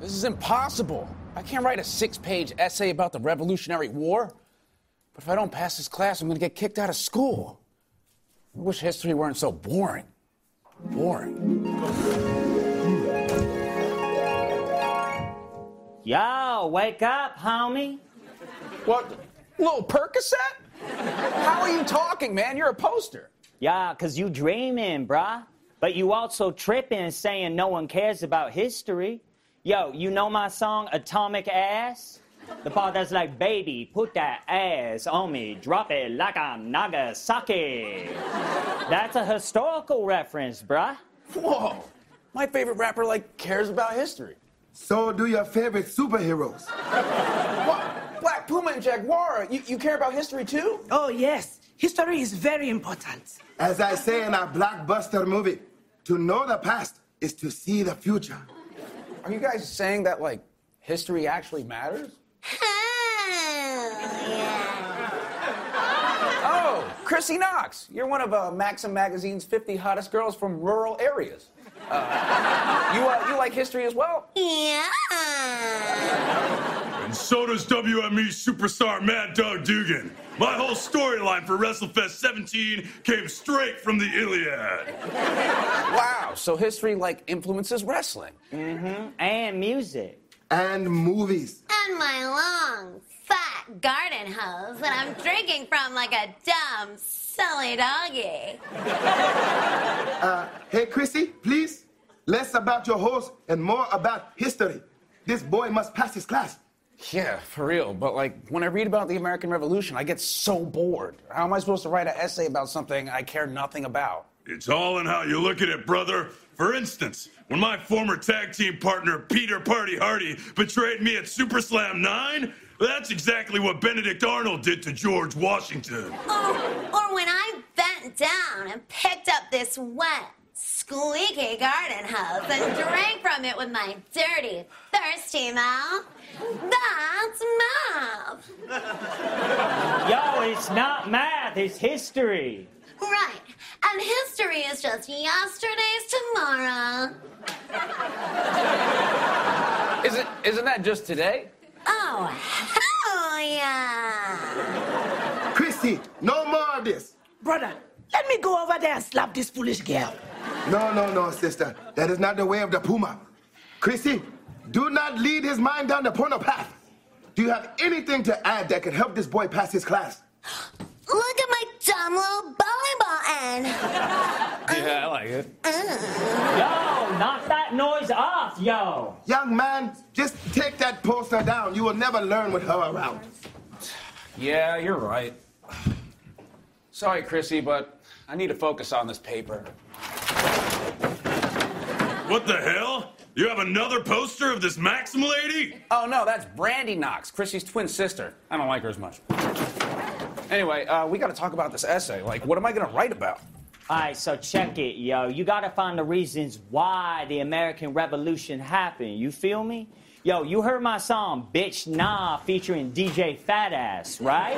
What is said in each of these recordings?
This is impossible. I can't write a six page essay about the Revolutionary War. But if I don't pass this class, I'm going to get kicked out of school. I wish history weren't so boring. Boring. Yo, wake up, homie. What? Little Percocet? How are you talking, man? You're a poster. Yeah, cause you dreaming, bruh. But you also tripping saying no one cares about history. Yo, you know my song Atomic Ass? The part that's like, baby, put that ass on me, drop it like I'm Nagasaki. That's a historical reference, bruh. Whoa. My favorite rapper, like, cares about history. So do your favorite superheroes. What? Black Puma and Jaguar, you, you care about history too? Oh, yes. History is very important. As I say in our blockbuster movie, to know the past is to see the future. Are you guys saying that, like, history actually matters? Yeah. Oh, Chrissy Knox. You're one of uh, Maxim Magazine's 50 hottest girls from rural areas. Uh, you, uh, you like history as well? Yeah. And so does WME superstar Mad Dog Dugan. My whole storyline for WrestleFest 17 came straight from the Iliad. Wow, so history, like, influences wrestling. Mm-hmm. And music. And movies. And my long, fat garden hose that I'm drinking from like a dumb, silly doggy. Hey, Chrissy, please, less about your horse and more about history. This boy must pass his class. Yeah, for real. But, like, when I read about the American Revolution, I get so bored. How am I supposed to write an essay about something I care nothing about? It's all in how you look at it, brother. For instance, when my former tag team partner Peter Party Hardy betrayed me at Super Slam 9, that's exactly what Benedict Arnold did to George Washington. Or, or when I bent down and picked up this wet, squeaky garden hose and drank from it with my dirty, thirsty mouth. That's math. Yo, it's not math, it's history. Right. And history is just yesterday's tomorrow. Isn't, isn't that just today? Oh, hell yeah. Chrissy, no more of this. Brother, let me go over there and slap this foolish girl. No, no, no, sister. That is not the way of the Puma. Chrissy, do not lead his mind down the porno path. Do you have anything to add that could help this boy pass his class? Look at my dumb little volleyball end. Yeah, I like it. Uh. Yo, knock that noise off, yo. Young man, just take that poster down. You will never learn with her around. Yeah, you're right. Sorry, Chrissy, but I need to focus on this paper. What the hell? You have another poster of this Maxim lady? Oh, no, that's Brandy Knox, Chrissy's twin sister. I don't like her as much. Anyway, uh, we got to talk about this essay. Like, what am I going to write about? All right, so check it, yo. You gotta find the reasons why the American Revolution happened. You feel me? Yo, you heard my song, Bitch Nah, featuring DJ Fat Ass, right?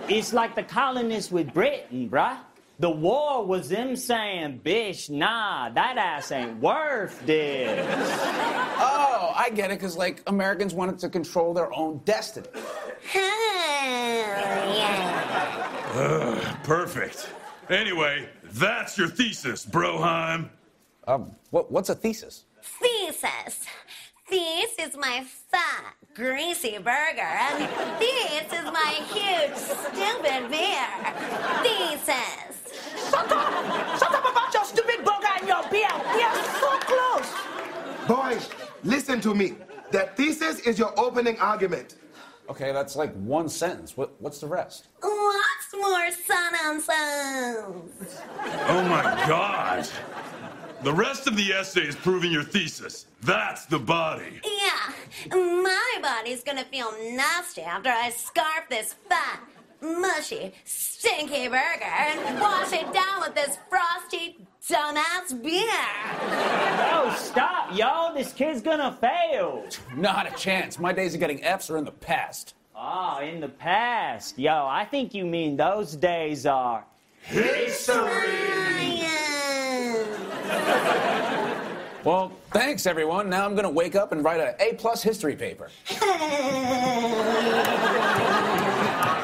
it's like the colonists with Britain, bruh. The war was them saying, Bitch Nah, that ass ain't worth this. Oh, I get it, because, like, Americans wanted to control their own destiny. Hell yeah. Perfect. Anyway, that's your thesis, Broheim. Um, what, what's a thesis? Thesis. This is my fat, greasy burger, and this is my huge, stupid beer. Thesis. Shut up! Shut up about your stupid burger and your beer. We are so close. Boys, listen to me. That thesis is your opening argument. Okay, that's like one sentence. What, what's the rest? Lots more sentences. Oh my God. The rest of the essay is proving your thesis. That's the body. Yeah, my body's gonna feel nasty after I scarf this fat, mushy, stinky burger and wash it down with this frosty, dumbass beer. Yo, stop, yo. This kid's gonna fail. Not a chance. My days of getting F's are in the past. Oh, in the past. Yo, I think you mean those days are. history. Well, Thanks, everyone. Now I'm going to wake up and write an A plus history paper.